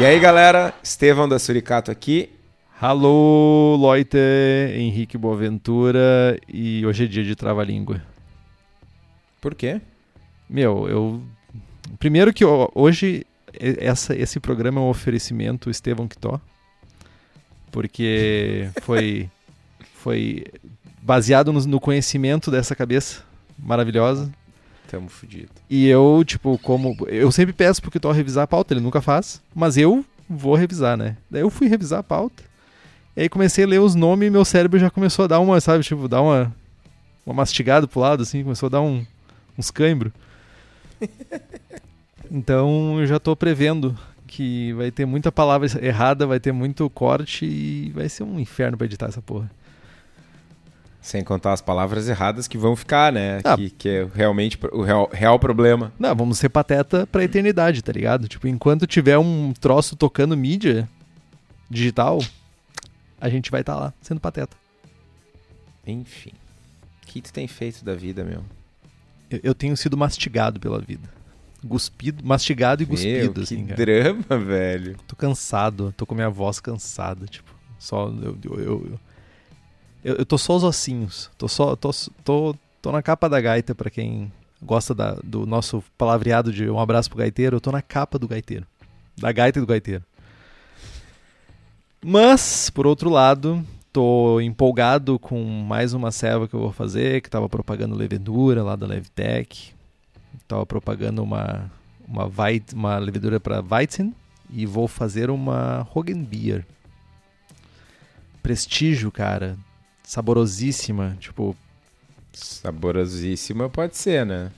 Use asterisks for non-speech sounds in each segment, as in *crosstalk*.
E aí, galera, Estevão da Suricato aqui. Alô, Loite, Henrique Boaventura e hoje é dia de trava-língua. Por quê? Meu, eu. Primeiro que hoje essa, esse programa é um oferecimento Estevão Quitó. Porque *laughs* foi, foi baseado no, no conhecimento dessa cabeça maravilhosa. Tamo fudido. E eu, tipo, como. Eu sempre peço pro Kitó revisar a pauta, ele nunca faz, mas eu vou revisar, né? Daí eu fui revisar a pauta. E aí comecei a ler os nomes e meu cérebro já começou a dar uma, sabe, tipo, dar uma. Uma mastigada pro lado, assim, começou a dar um, uns cãibros. *laughs* então eu já tô prevendo que vai ter muita palavra errada, vai ter muito corte e vai ser um inferno pra editar essa porra. Sem contar as palavras erradas que vão ficar, né? Ah. Que, que, é realmente o real, real, problema. Não, vamos ser pateta pra eternidade, tá ligado? Tipo, enquanto tiver um troço tocando mídia digital, a gente vai estar tá lá sendo pateta. Enfim. O que tu tem feito da vida, meu? Eu, eu tenho sido mastigado pela vida. Cuspido, mastigado e meu, cuspido, que assim, cara. drama, velho. Tô cansado, tô com minha voz cansada, tipo. Só eu, eu, eu eu, eu tô só os ossinhos. Tô só. Tô, tô, tô na capa da gaita, para quem gosta da, do nosso palavreado de um abraço pro gaiteiro. Eu tô na capa do gaiteiro. Da gaita e do gaiteiro. Mas, por outro lado, tô empolgado com mais uma serva que eu vou fazer, que tava propagando levedura lá da Levtech. Tava propagando uma uma, Weit, uma levedura para Weizen e vou fazer uma Beer. Prestígio, cara saborosíssima, tipo. Saborosíssima pode ser, né?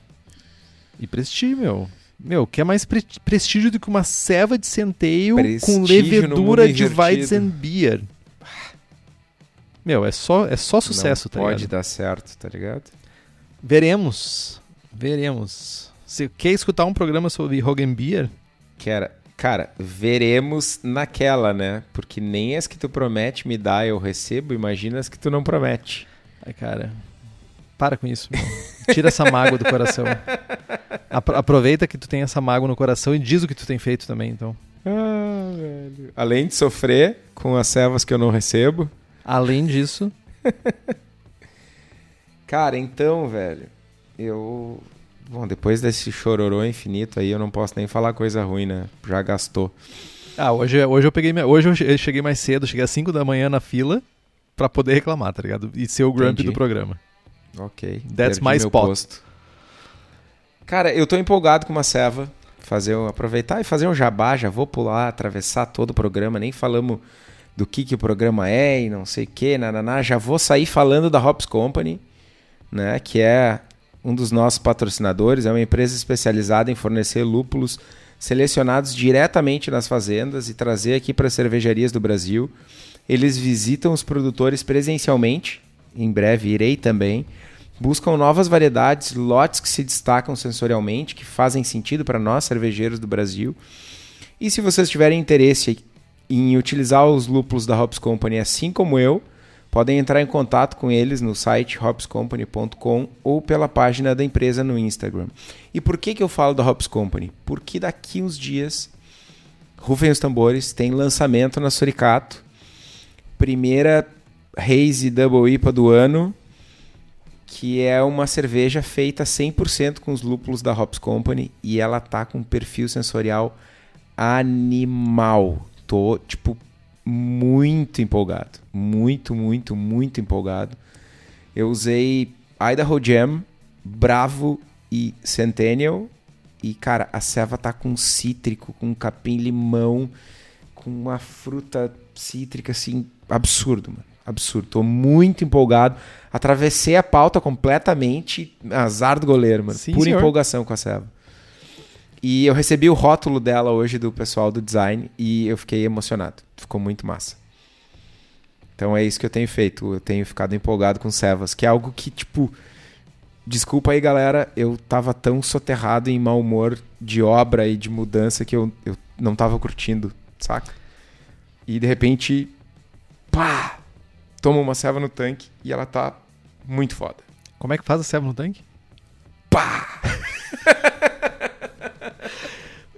E prestígio, meu. Meu, que é mais pre prestígio do que uma ceva de centeio com levedura de Weizenbier. Meu, é só, é só sucesso, Não tá pode ligado? dar certo, tá ligado? Veremos. Veremos. Você quer escutar um programa sobre Beer? Quero. Cara, veremos naquela, né? Porque nem as que tu promete me dá eu recebo, imagina as que tu não promete. Ai, cara, para com isso. Tira essa mágoa do coração. *laughs* Aproveita que tu tem essa mágoa no coração e diz o que tu tem feito também, então. Ah, velho. Além de sofrer com as servas que eu não recebo. Além disso. *laughs* cara, então, velho, eu Bom, depois desse chororô infinito aí, eu não posso nem falar coisa ruim, né? Já gastou. Ah, hoje, hoje eu peguei. Hoje eu cheguei mais cedo, cheguei às 5 da manhã na fila para poder reclamar, tá ligado? E ser o Grump do programa. Ok. That's my spot. Posto. Cara, eu tô empolgado com uma ceva. Fazer, aproveitar e fazer um jabá, já vou pular, atravessar todo o programa, nem falamos do que, que o programa é e não sei o que, nananá. Já vou sair falando da Hops Company, né? Que é um dos nossos patrocinadores, é uma empresa especializada em fornecer lúpulos selecionados diretamente nas fazendas e trazer aqui para as cervejarias do Brasil. Eles visitam os produtores presencialmente, em breve irei também. Buscam novas variedades, lotes que se destacam sensorialmente, que fazem sentido para nós, cervejeiros do Brasil. E se vocês tiverem interesse em utilizar os lúpulos da Hops Company, assim como eu, podem entrar em contato com eles no site hopscompany.com ou pela página da empresa no Instagram. E por que, que eu falo da Hops Company? Porque daqui uns dias, rufem os tambores, tem lançamento na Suricato, primeira Haze Double IPA do ano, que é uma cerveja feita 100% com os lúpulos da Hops Company e ela tá com um perfil sensorial animal. Tô, tipo, muito empolgado. Muito, muito, muito empolgado. Eu usei Idaho Jam Bravo e Centennial. E, cara, a ceva tá com cítrico, com capim-limão, com uma fruta cítrica, assim, absurdo, mano. Absurdo. Tô muito empolgado. Atravessei a pauta completamente. Azar do goleiro, mano. Sim, Pura senhor. empolgação com a ceva. E eu recebi o rótulo dela hoje do pessoal do design e eu fiquei emocionado. Ficou muito massa. Então é isso que eu tenho feito. Eu tenho ficado empolgado com cevas, que é algo que, tipo. Desculpa aí, galera. Eu tava tão soterrado em mau humor de obra e de mudança que eu, eu não tava curtindo, saca? E de repente. Pá! Toma uma ceva no tanque e ela tá muito foda. Como é que faz a ceva no tanque? Pá! *laughs*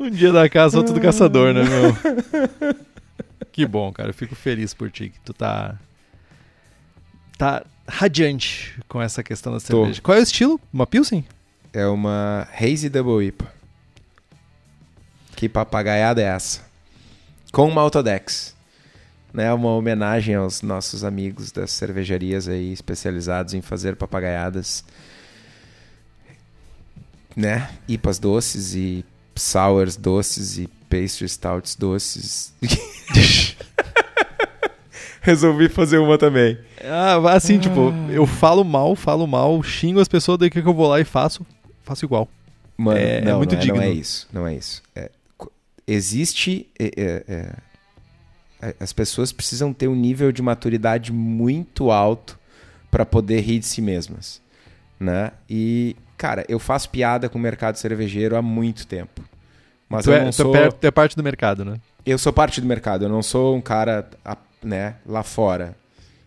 Um dia da caça, outro do caçador, né, meu? *laughs* que bom, cara. Eu fico feliz por ti, que tu tá. Tá radiante com essa questão da cerveja. Qual é o estilo? Uma Pilsen? É uma Hazy Double IPA. Que papagaiada é essa? Com uma Autodex. Né, uma homenagem aos nossos amigos das cervejarias aí especializados em fazer papagaiadas. Né? IPAs doces e sours doces e pastry stouts doces. *laughs* Resolvi fazer uma também. Ah, assim, tipo, eu falo mal, falo mal, xingo as pessoas, daí que eu vou lá e faço, faço igual. Mano, É- é não, muito não, é, não é digno. isso. Não é isso. É, existe. é, é, é, é, as pessoas precisam ter um nível de maturidade muito alto para poder rir de si mesmas. Né? E, cara, eu faço piada com o mercado cervejeiro há muito tempo. Mas tu, eu é, tu é sou. é parte do mercado, né? Eu sou parte do mercado, eu não sou um cara né, lá fora.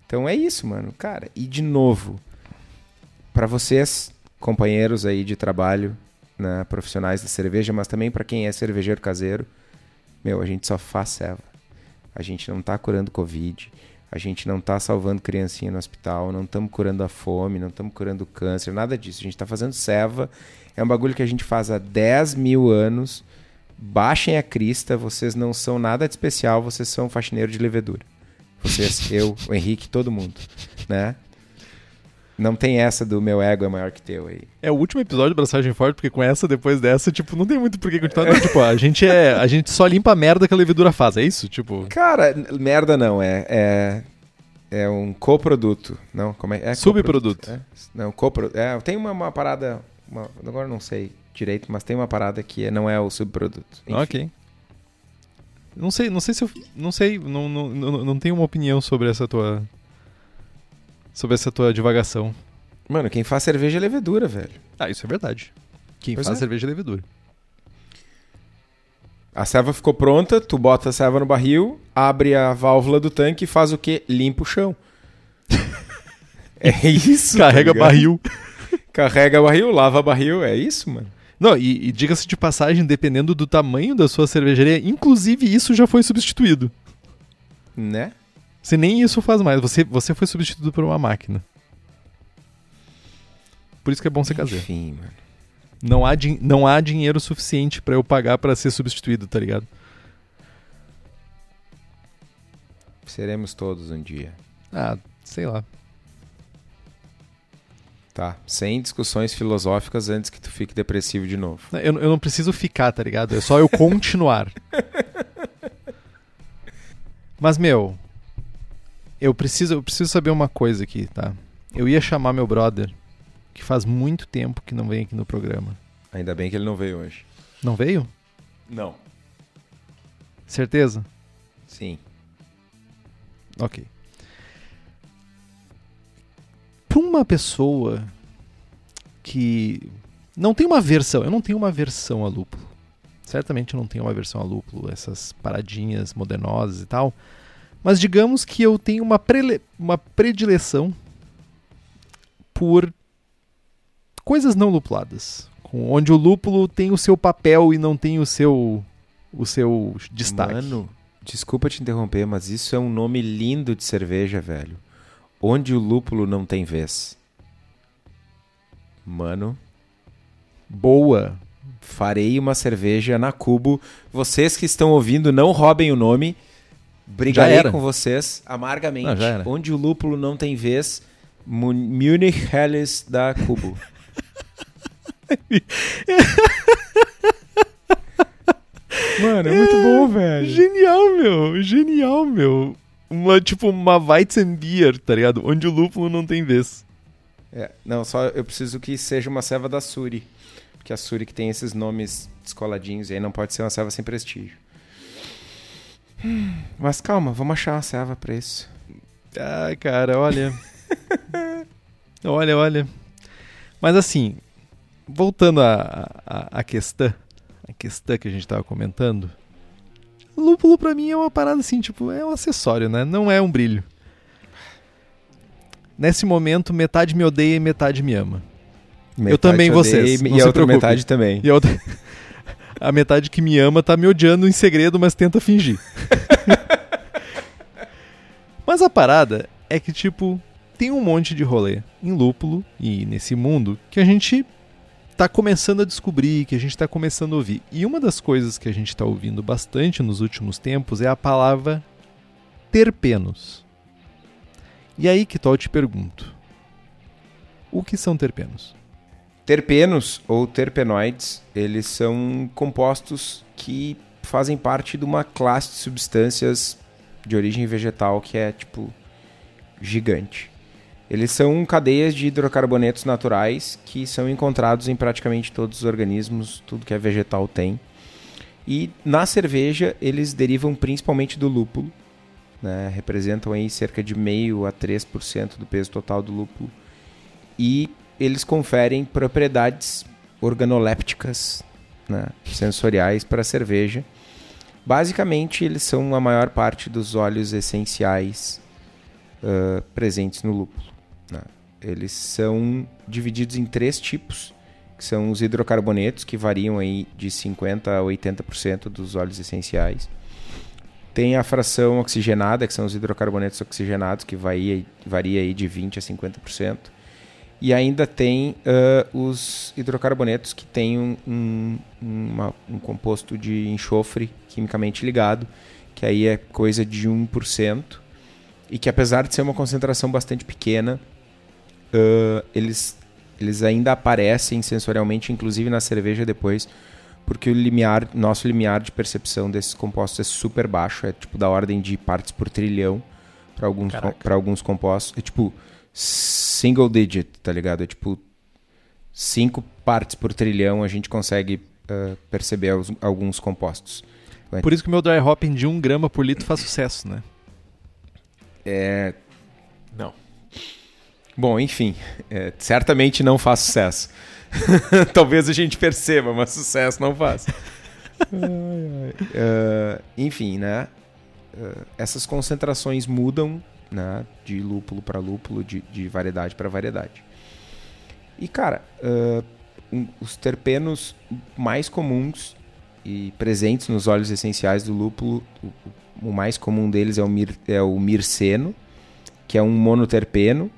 Então é isso, mano. Cara, e de novo, para vocês, companheiros aí de trabalho, né, profissionais da cerveja, mas também para quem é cervejeiro caseiro, meu, a gente só faz ceva. A gente não tá curando Covid, a gente não tá salvando criancinha no hospital, não estamos curando a fome, não estamos curando o câncer, nada disso. A gente tá fazendo ceva. É um bagulho que a gente faz há 10 mil anos. Baixem a crista, vocês não são nada de especial, vocês são faxineiro de levedura. Vocês, *laughs* eu, o Henrique, todo mundo, né? Não tem essa do meu ego é maior que teu aí. É o último episódio do Braçagem Forte, porque com essa, depois dessa, tipo, não tem muito por que continuar. Não, tipo, a gente é. A gente só limpa a merda que a levedura faz, é isso? Tipo. Cara, merda não, é é, é um coproduto. Não, como é? é Subproduto. É, não, coproduto. É, tem uma, uma parada, uma- agora não sei direito, mas tem uma parada que é- não é o subproduto. Enfim. Ok. Não sei, não sei se eu. Não sei, não, não, não, não tenho uma opinião sobre essa tua. Sobre essa tua divagação. Mano, quem faz cerveja é levedura, velho. Ah, isso é verdade. Quem Pois faz é. cerveja é levedura. A serva ficou pronta, tu bota a serva no barril, abre a válvula do tanque e faz o quê? Limpa o chão. *laughs* é isso. tá Carrega ligado? barril. Carrega barril, lava barril, é isso, mano. Não, e, e diga-se de passagem, dependendo do tamanho da sua cervejaria, inclusive isso já foi substituído. Né? Você nem isso faz mais, você, você foi substituído por uma máquina. Por isso que é bom ser caseiro. Enfim, mano. Não há, não há dinheiro suficiente pra eu pagar pra ser substituído, tá ligado? Seremos todos um dia. Ah, sei lá. Tá. Sem discussões filosóficas antes que tu fique depressivo de novo. Eu, eu não preciso ficar, tá ligado? É só eu continuar. Mas, meu, eu preciso, eu preciso saber uma coisa aqui, tá? Eu ia chamar meu brother, que faz muito tempo que não vem aqui no programa. Ainda bem que ele não veio hoje. Não veio? Não. Certeza? Sim. Ok. Para uma pessoa que não tem uma versão, eu não tenho uma versão a lúpulo. Certamente eu não tenho uma versão a lúpulo, essas paradinhas modernosas e tal. Mas digamos que eu tenho uma, prele- uma predileção por coisas não lupuladas, com- onde o lúpulo tem o seu papel e não tem o seu o seu destaque. Mano, desculpa te interromper, mas isso é um nome lindo de cerveja, velho. Onde o lúpulo não tem vez. Mano, Boa. farei uma cerveja na Cubo. Vocês que estão ouvindo, não roubem o nome. Brigarei com vocês amargamente. Não. Onde o lúpulo não tem vez, Mu- Munich Helles da Cubo. *laughs* Mano, é muito bom, velho. Genial, meu. Genial, meu. Uma, tipo, uma Weizenbier, tá ligado? Onde o lúpulo não tem vez. É, não, só eu preciso que seja uma ceva da Suri. Porque a Suri que tem esses nomes descoladinhos, e aí não pode ser uma ceva sem prestígio. *sighs* Mas calma, vamos achar uma ceva pra isso. Ah, cara, olha. *laughs* olha, olha. Mas assim, voltando à a, a, a, questão, a questão que a gente tava comentando, lúpulo pra mim é uma parada assim, tipo, é um acessório, né? Não é um brilho. Nesse momento, metade me odeia e metade me ama. Metade eu também vocês. E, e a outra metade também. E a outra... *laughs* a metade que me ama tá me odiando em segredo, mas tenta fingir. *laughs* mas a parada é que, tipo, tem um monte de rolê em lúpulo e nesse mundo que a gente tá começando a descobrir, que a gente tá começando a ouvir. E uma das coisas que a gente tá ouvindo bastante nos últimos tempos é a palavra terpenos. E aí que tal eu te pergunto: o que são terpenos? Terpenos ou terpenoides, eles são compostos que fazem parte de uma classe de substâncias de origem vegetal que é tipo gigante. Eles são cadeias de hidrocarbonetos naturais que são encontrados em praticamente todos os organismos, tudo que é vegetal tem. E na cerveja eles derivam principalmente do lúpulo, né? representam aí cerca de meio a 3% do peso total do lúpulo. E eles conferem propriedades organolépticas, né, sensoriais para a cerveja. Basicamente, eles são a maior parte dos óleos essenciais uh, presentes no lúpulo. Eles são divididos em três tipos, que são os hidrocarbonetos, que variam aí de 50% a 80% dos óleos essenciais. Tem a fração oxigenada, que são os hidrocarbonetos oxigenados, que varia, varia aí de 20% a 50%. E ainda tem uh, os hidrocarbonetos que têm um, um, uma, um composto de enxofre quimicamente ligado, que aí é coisa de 1%, e que apesar de ser uma concentração bastante pequena, uh, eles, eles ainda aparecem sensorialmente, inclusive na cerveja depois, porque o limiar, nosso limiar de percepção desses compostos é super baixo, é tipo da ordem de partes por trilhão para alguns, alguns compostos. É tipo single digit, tá ligado? É tipo cinco partes por trilhão a gente consegue uh, perceber os, alguns compostos. Por isso que o meu dry hopping de 1 grama por litro faz sucesso, né? É. Não. Bom, enfim, é, certamente não faz sucesso. *laughs* Talvez a gente perceba, mas sucesso não faz. *laughs* uh, enfim, né? Uh, essas concentrações mudam né? De lúpulo para lúpulo, de, de variedade para variedade. E, cara, uh, um, os terpenos mais comuns e presentes nos óleos essenciais do lúpulo, o, o mais comum deles é o, mir, é o mirceno, que é um monoterpeno,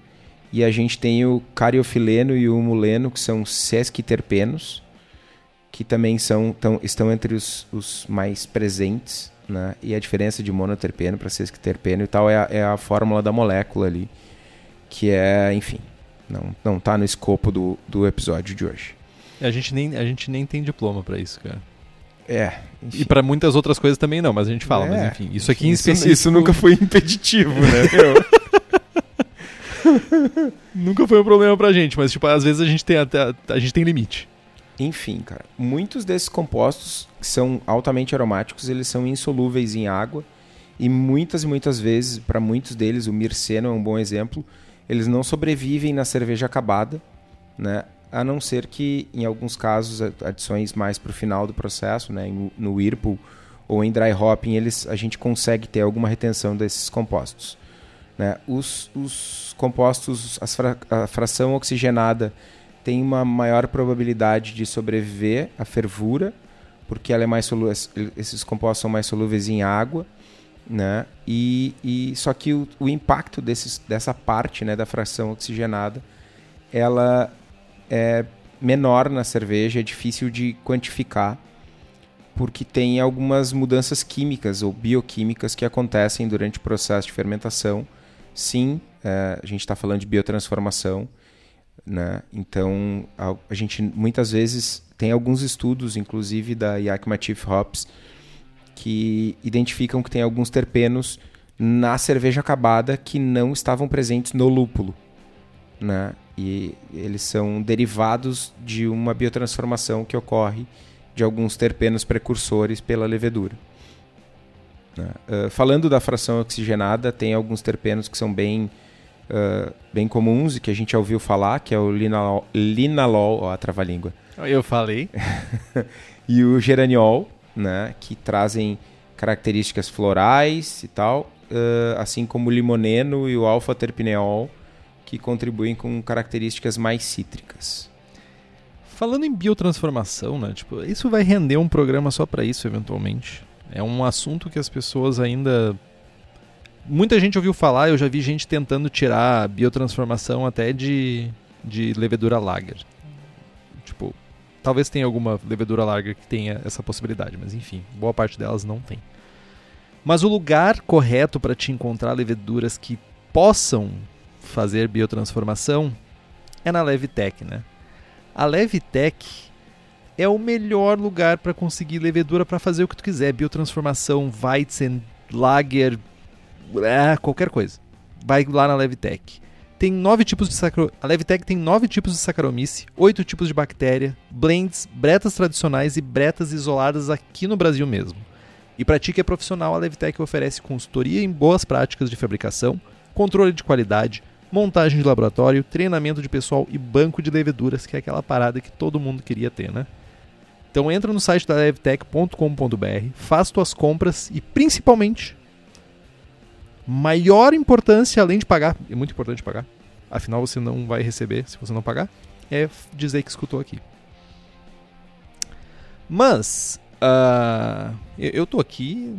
e a gente tem o cariofileno e o muleno, que são sesquiterpenos, que também são, tão, estão entre os, os mais presentes né? E a diferença de monoterpeno para sesquiterpeno e tal é a, é a fórmula da molécula ali, que é, enfim, não, não tá no escopo do, do episódio de hoje. A gente nem, a gente nem tem diploma para isso, cara. É. Enfim. E para muitas outras coisas também não, mas a gente fala, é, mas enfim, isso aqui em específico... Isso, nunca foi impeditivo, né? *laughs* *laughs* nunca foi um problema pra gente, mas tipo, às vezes a gente tem até a gente tem limite. Enfim, cara, muitos desses compostos que são altamente aromáticos, eles são insolúveis em água e muitas e muitas vezes, para muitos deles, o mirceno é um bom exemplo, eles não sobrevivem na cerveja acabada, né? A não ser que, em alguns casos, adições mais para o final do processo, né? no Whirlpool ou em dry hopping, eles, a gente consegue ter alguma retenção desses compostos. Né? Os, os compostos, fra a fração oxigenada tem uma maior probabilidade de sobreviver à fervura, porque ela é mais esses compostos são mais solúveis em água, né? E, e só que o, o impacto desses, dessa parte, né, da fração oxigenada, ela é menor na cerveja, é difícil de quantificar, porque tem algumas mudanças químicas ou bioquímicas que acontecem durante o processo de fermentação. Sim, é, a gente está falando de biotransformação Né? Então, a, gente muitas vezes tem alguns estudos, inclusive da Yakima Hops, que identificam que tem alguns terpenos na cerveja acabada que não estavam presentes no lúpulo. Né? E eles são derivados de uma biotransformação que ocorre de alguns terpenos precursores pela levedura. Uh, falando da fração oxigenada, tem alguns terpenos que são bem uh, bem comuns e que a gente já ouviu falar, que é o linalol, linalol ó, a trava-língua. Eu falei. *laughs* e o geraniol, né, que trazem características florais e tal, uh, assim como o limoneno e o alfa-terpineol, que contribuem com características mais cítricas. Falando em biotransformação, né, tipo, isso vai render um programa só para isso eventualmente. É um assunto que as pessoas ainda muita gente ouviu falar, eu já vi gente tentando tirar a biotransformação até de, de levedura lager. Tipo, talvez tenha alguma levedura lager que tenha essa possibilidade, mas enfim, boa parte delas não tem. Mas o lugar correto para te encontrar leveduras que possam fazer biotransformação é na Levitec, né? A Levitec é o melhor lugar para conseguir levedura para fazer o que tu quiser, biotransformação, Weizen, Lager, é, qualquer coisa. Vai lá na Levitec. Tem nove tipos de sacro... A Levitec tem nove tipos de Saccharomyces, oito tipos de bactéria, blends, bretas tradicionais e bretas isoladas aqui no Brasil mesmo. E para ti que é profissional, a Levitec oferece consultoria em boas práticas de fabricação, controle de qualidade, montagem de laboratório, treinamento de pessoal e banco de leveduras, que é aquela parada que todo mundo queria ter, né? Então entra no site da levtech.com.br, faz tuas compras e principalmente maior importância, além de pagar, é muito importante pagar, afinal você não vai receber se você não pagar, é dizer que escutou aqui. Mas, uh, eu tô aqui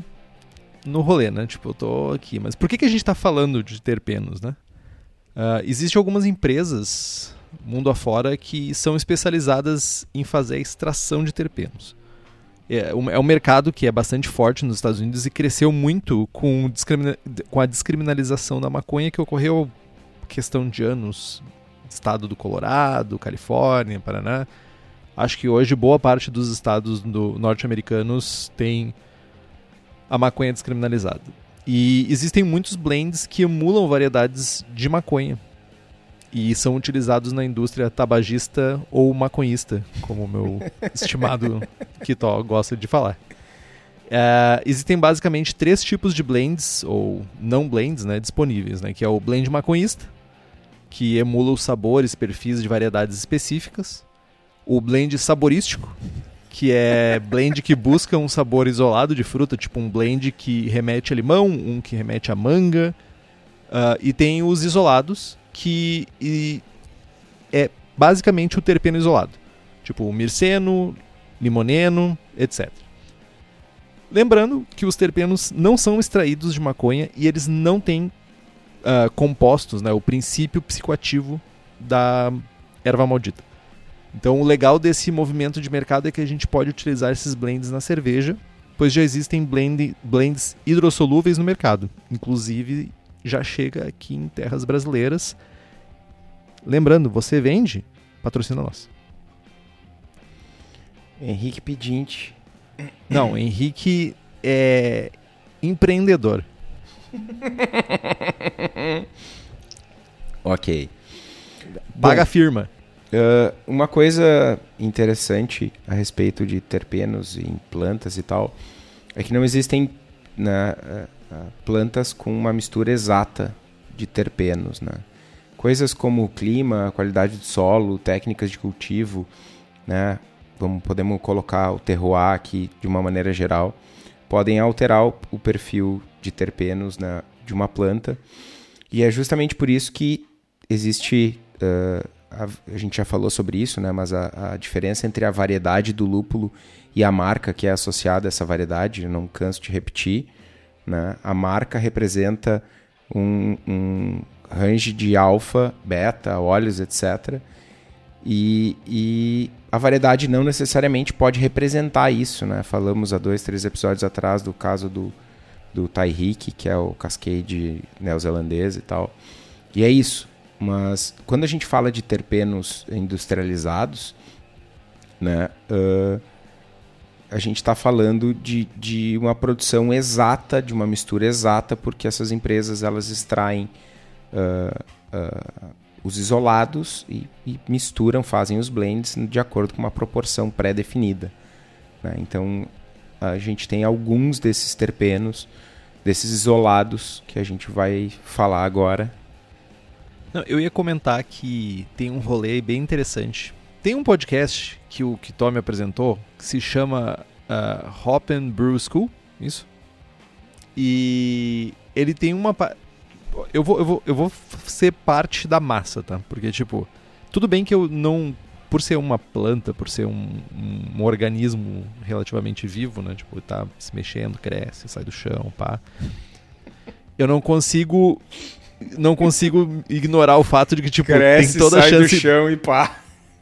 no rolê, né? Tipo, eu tô aqui. Mas por que, que a gente tá falando de terpenos, né? Uh, Existem algumas empresas, mundo afora, que são especializadas em fazer a extração de terpenos é, é um mercado que é bastante forte nos Estados Unidos e cresceu muito com, com a descriminalização da maconha que ocorreu questão de anos estado do Colorado, Califórnia, Paraná. Acho que hoje boa parte dos estados norte-americanos tem a maconha descriminalizada. E existem muitos blends que emulam variedades de maconha e são utilizados na indústria tabagista ou maconhista, como o meu *laughs* estimado Kitó gosta de falar. Uh, existem basicamente três tipos de blends, ou não blends, né, disponíveis, né, que é o blend maconhista, que emula os sabores, perfis de variedades específicas, o blend saborístico, que é blend que busca um sabor isolado de fruta, tipo um blend que remete a limão, um que remete a manga, uh, e tem os isolados, que e, é basicamente o terpeno isolado. Tipo o mirceno, limoneno, etc. Lembrando que os terpenos não são extraídos de maconha e eles não têm uh, compostos, né, o princípio psicoativo da erva maldita. Então, o legal desse movimento de mercado é que a gente pode utilizar esses blends na cerveja, pois já existem blend, blends hidrossolúveis no mercado. Inclusive, já chega aqui em terras brasileiras. Lembrando, você vende, patrocina nós. Henrique Pedinte. Não, Henrique é empreendedor. *laughs* ok. Paga a firma. Uh, uma coisa interessante a respeito de terpenos em plantas e tal é que não existem né, plantas com uma mistura exata de terpenos. Né? Coisas como o clima, qualidade do solo, técnicas de cultivo, né? Vamos, podemos colocar o terroir aqui de uma maneira geral, podem alterar o, perfil de terpenos né, de uma planta. E é justamente por isso que existe. Uh, a, a, gente já falou sobre isso, né, mas a, a, diferença entre a variedade do lúpulo e a marca que é associada a essa variedade, não canso de repetir, né? A marca representa um, um range de alfa, beta, óleos, etc. E, e, a variedade não necessariamente pode representar isso. Né? Falamos há dois, três episódios atrás do caso do, do Taihik, que é o Cascade neozelandês e tal. E é isso. Mas quando a gente fala de terpenos industrializados, né, uh, a gente está falando de, de uma produção exata, de uma mistura exata, porque essas empresas elas extraem uh, uh, os isolados e, e, misturam, fazem os blends de acordo com uma proporção pré-definida. Né? Então a gente tem alguns desses terpenos, desses isolados que a gente vai falar agora. Não, eu ia comentar que tem um rolê bem interessante. Tem um podcast que o que Tom me apresentou que se chama uh, Hop and Brew School, isso? E ele tem uma eu vou, eu vou eu vou ser parte da massa, tá? Porque tipo, tudo bem que eu não por ser uma planta, por ser um, um, organismo relativamente vivo, né? Tipo, tá se mexendo, cresce, sai do chão, pá. Eu não consigo não consigo ignorar o fato de que tipo cresce, tem toda sai a chance do chão e pá.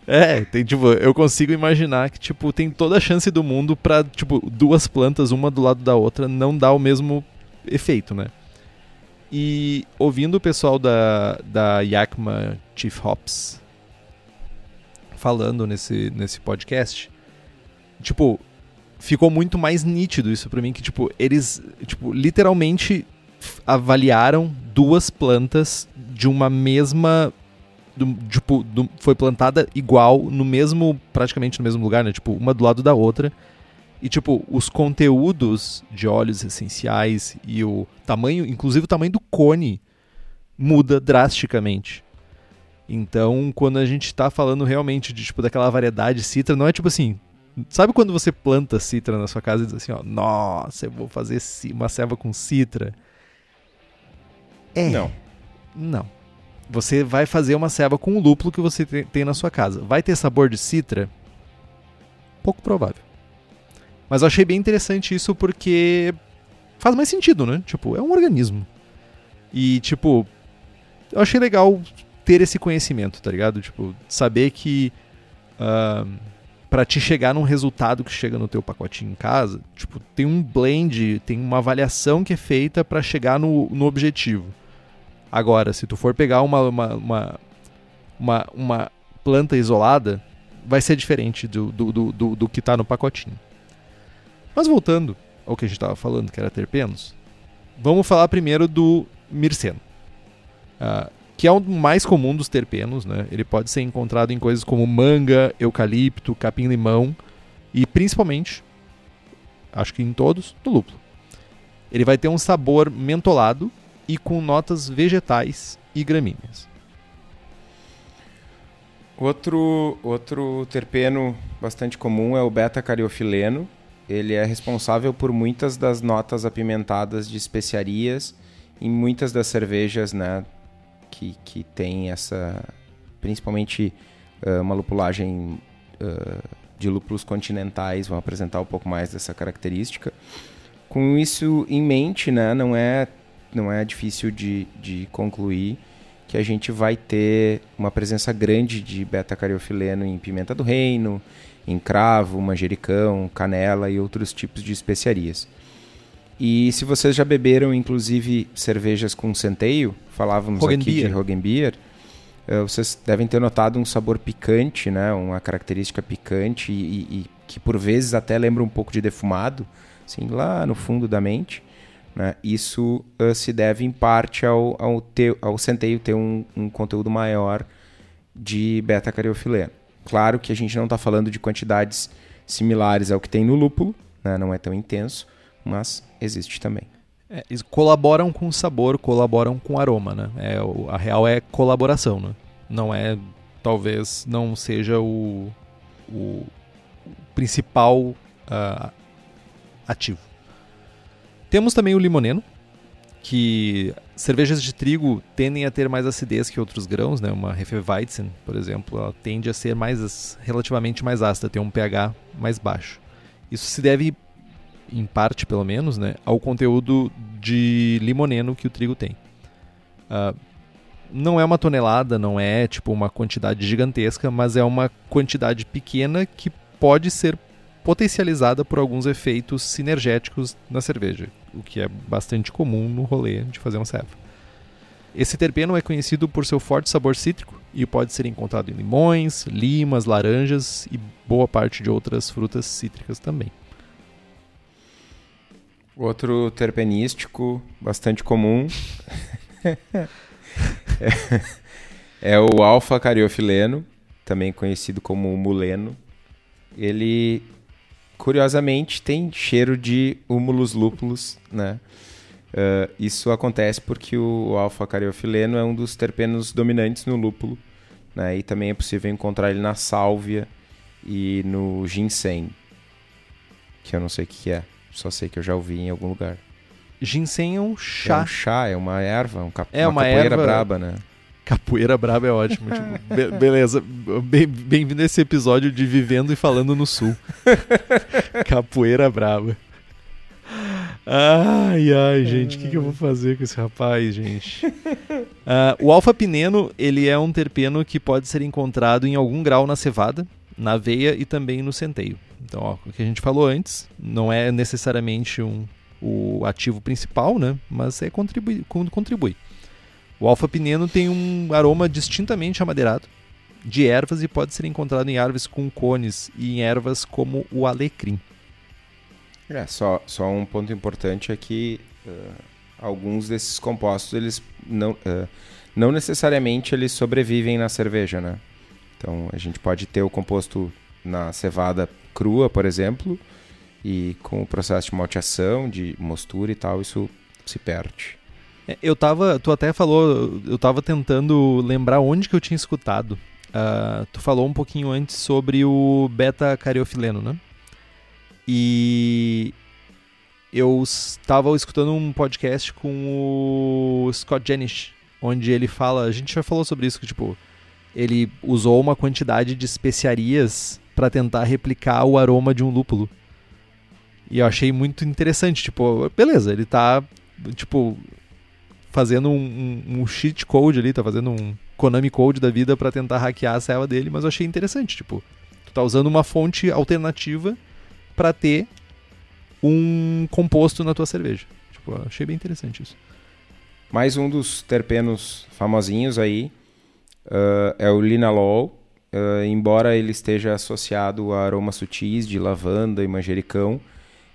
É, tem tipo, eu consigo imaginar que tipo tem toda a chance do mundo para tipo duas plantas uma do lado da outra não dar o mesmo efeito, né? E ouvindo o pessoal da da Yakima Chief Hops falando nesse, nesse podcast, tipo, ficou muito mais nítido isso para mim que tipo, eles, tipo, literalmente avaliaram duas plantas de uma mesma do, tipo, do, foi plantada igual no mesmo, praticamente no mesmo lugar, né? Tipo, uma do lado da outra. E tipo, os conteúdos de óleos essenciais e o tamanho, inclusive o tamanho do cone muda drasticamente. Então, quando a gente está falando realmente de tipo daquela variedade citra, não é tipo assim, sabe quando você planta citra na sua casa e diz assim, ó, nossa, eu vou fazer uma ceva com citra? É. Não. Não. Você vai fazer uma ceva com o lúpulo que você tem na sua casa. Vai ter sabor de citra? Pouco provável. Mas eu achei bem interessante isso porque faz mais sentido, né? Tipo, é um organismo. E, tipo, eu achei legal ter esse conhecimento, tá ligado? Tipo, saber que uh, para te chegar num resultado que chega no teu pacotinho em casa, tipo, tem um blend, tem uma avaliação que é feita para chegar no, no objetivo. Agora, se tu for pegar uma, uma, uma, uma, uma planta isolada, vai ser diferente do, do, do, do, do que está no pacotinho. Mas voltando ao que a gente estava falando, que era terpenos, vamos falar primeiro do mirceno. Uh, que é o mais comum dos terpenos, né? Ele pode ser encontrado em coisas como manga, eucalipto, capim-limão e principalmente, acho que em todos, no lúpulo. Ele vai ter um sabor mentolado e com notas vegetais e gramíneas. Outro, outro terpeno bastante comum é o beta-cariofileno. Ele é responsável por muitas das notas apimentadas de especiarias em muitas das cervejas né, que, que tem essa, principalmente uh, uma lupulagem uh, de lúpulos continentais, vão apresentar um pouco mais dessa característica. Com isso em mente, né, não é, não é difícil de, de concluir que a gente vai ter uma presença grande de beta-cariofileno em pimenta do reino, em cravo, manjericão, canela e outros tipos de especiarias. E se vocês já beberam, inclusive, cervejas com centeio, falávamos aqui de Rogenbier, uh, vocês devem ter notado um sabor picante, né? uma característica picante e, e, que por vezes até lembra um pouco de defumado, assim, lá no fundo da mente. Né? Isso uh, se deve em parte ao, ao, ter, ao centeio ter um, um conteúdo maior de beta-cariofileno. Claro que a gente não está falando de quantidades similares ao que tem no lúpulo, né? não é tão intenso, mas existe também. É, colaboram com sabor, colaboram com aroma, né? É, a real é colaboração, né? Não é, talvez, não seja o, o principal uh, ativo. Temos também o limoneno, que cervejas de trigo tendem a ter mais acidez que outros grãos, né? Uma Hefeweizen, por exemplo, ela tende a ser mais relativamente mais ácida, ter um pH mais baixo. Isso se deve em parte pelo menos, né, ao conteúdo de limoneno que o trigo tem. Uh, não é uma tonelada, não é tipo uma quantidade gigantesca, mas é uma quantidade pequena que pode ser potencializada por alguns efeitos sinergéticos na cerveja, o que é bastante comum no rolê de fazer um servo. Esse terpeno é conhecido por seu forte sabor cítrico e pode ser encontrado em limões, limas, laranjas e boa parte de outras frutas cítricas também. Outro terpenístico bastante comum é, *laughs* é o alfa cariofileno, também conhecido como muleno. Ele, curiosamente, tem cheiro de humulus lúpulos, né? Uh, isso acontece porque o alfa cariofileno é um dos terpenos dominantes no lúpulo, né? E também é possível encontrar ele na sálvia e no ginseng, que eu não sei o que é. Só sei que eu já ouvi em algum lugar. Ginseng é um chá. É um chá, é uma erva, um cap... é uma, uma capoeira erva... braba, né? Capoeira braba é ótimo. tipo, be beleza. Bem-vindo bem a esse episódio de Vivendo e Falando no Sul. Capoeira braba. Ai, ai, gente, o que, que, eu vou fazer com esse rapaz, gente? Uh, o alfa-pineno, ele é um terpeno que pode ser encontrado em algum grau na cevada, na aveia e também no centeio. Então, ó, o que a gente falou antes, não é necessariamente um, o ativo principal, né? Mas é contribui, contribui. O alfa-pineno tem um aroma distintamente amadeirado de ervas e pode ser encontrado em árvores com cones e em ervas como o alecrim. É, só, só um ponto importante é que uh, alguns desses compostos, eles não, uh, não necessariamente eles sobrevivem na cerveja, né? Então, a gente pode ter o composto na cevada crua, por exemplo, e com o processo de malteação, de mostura e tal, isso se perde. Eu tava, tu até falou, eu tava tentando lembrar onde que eu tinha escutado. Uh, tu falou um pouquinho antes sobre o beta cariofileno, né? E eu estava escutando um podcast com o Scott Jenish, onde ele fala, a gente já falou sobre isso, que tipo, ele usou uma quantidade de especiarias para tentar replicar o aroma de um lúpulo. E eu achei muito interessante, tipo, beleza, ele tá, tipo, fazendo um, um, um cheat code ali, tá fazendo um Konami Code da vida para tentar hackear a selva dele, mas eu achei interessante, tipo, tu tá usando uma fonte alternativa para ter um composto na tua cerveja. Tipo, eu achei bem interessante isso. Mais um dos terpenos famosinhos aí uh, é o linalol, uh, embora ele esteja associado a aromas sutis de lavanda e manjericão,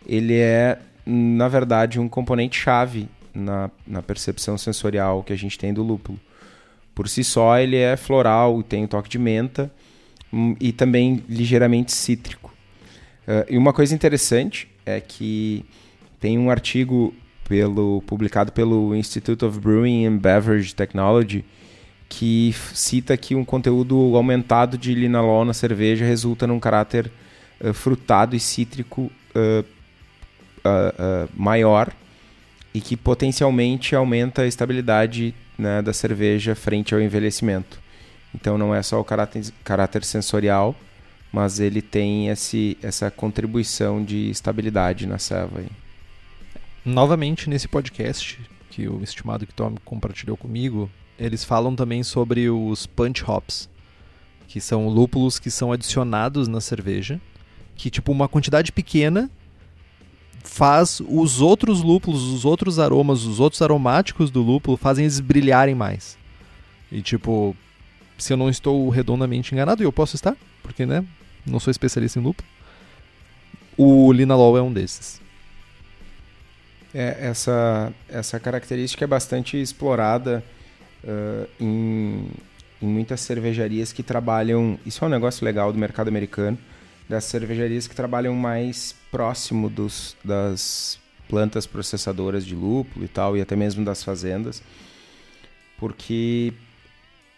ele é, na verdade, um componente chave na, na percepção sensorial que a gente tem do lúpulo. Por si só, ele é floral, tem um toque de menta um, e também ligeiramente cítrico. Uh, e uma coisa interessante é que tem um artigo pelo, publicado pelo Institute of Brewing and Beverage Technology que cita que um conteúdo aumentado de linalol na cerveja resulta num caráter uh, frutado e cítrico uh, maior e que potencialmente aumenta a estabilidade né, da cerveja frente ao envelhecimento. Então não é só o caráter, caráter sensorial, mas ele tem esse, essa contribuição de estabilidade na serva. Novamente nesse podcast que o estimado que Tom compartilhou comigo, eles falam também sobre os punch hops, que são lúpulos que são adicionados na cerveja, que tipo uma quantidade pequena faz os outros lúpulos, os outros aromas, os outros aromáticos do lúpulo fazem eles brilharem mais. E tipo, se eu não estou redondamente enganado, e eu posso estar, porque né, não sou especialista em lúpulo. O linalol é um desses. É, essa, essa característica é bastante explorada uh, em, em muitas cervejarias que trabalham. Isso é um negócio legal do mercado americano, das cervejarias que trabalham mais próximo dos, das plantas processadoras de lúpulo e tal, e até mesmo das fazendas, porque,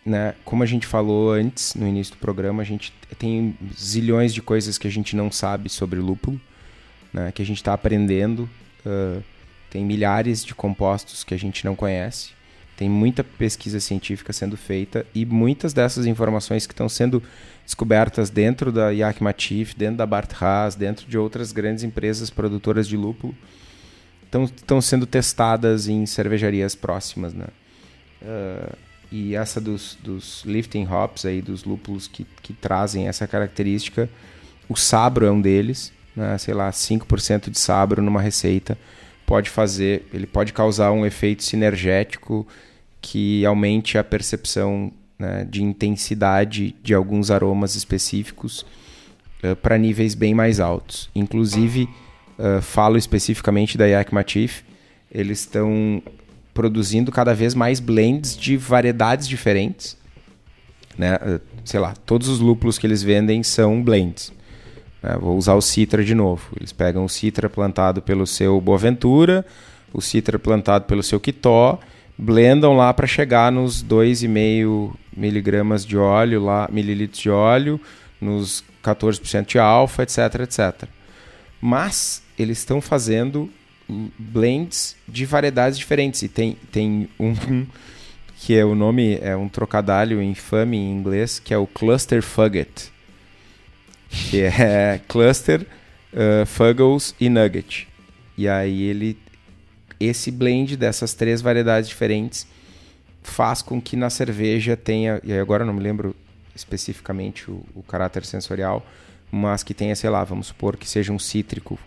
né, como a gente falou antes, no início do programa, a gente tem zilhões de coisas que a gente não sabe sobre lúpulo, né, que a gente está aprendendo. Uh, tem milhares de compostos que a gente não conhece. Tem muita pesquisa científica sendo feita e muitas dessas informações que estão sendo descobertas dentro da Yakima Chief, dentro da Bart Haas, dentro de outras grandes empresas produtoras de lúpulo, estão sendo testadas em cervejarias próximas, né? Uh, e essa dos, dos lifting hops aí, dos lúpulos que, que trazem essa característica, o sabro é um deles, né? sei lá, 5% de sabro numa receita pode fazer, ele pode causar um efeito sinergético que aumente a percepção né, de intensidade de alguns aromas específicos uh, para níveis bem mais altos. Inclusive, uh, falo especificamente da Yakima Chief, eles estão produzindo cada vez mais blends de variedades diferentes. Né? Uh, sei lá, todos os lúpulos que eles vendem são blends. Né? Vou usar o Citra de novo. Eles pegam o Citra plantado pelo seu Boaventura, o Citra plantado pelo seu Quitó, blendam lá para chegar nos 2,5 miligramas de óleo, lá, mililitros de óleo, nos 14% de alfa, etc, etc. Mas eles estão fazendo blends de variedades diferentes. E tem, tem um *laughs* que é o nome, é um trocadilho infame em inglês, que é o Cluster Fugget. Que é Cluster, uh, Fuggles e Nugget. E aí ele esse blend dessas três variedades diferentes faz com que na cerveja tenha, e agora eu não me lembro especificamente o, o, caráter sensorial, mas que tenha, sei lá, vamos supor que seja um cítrico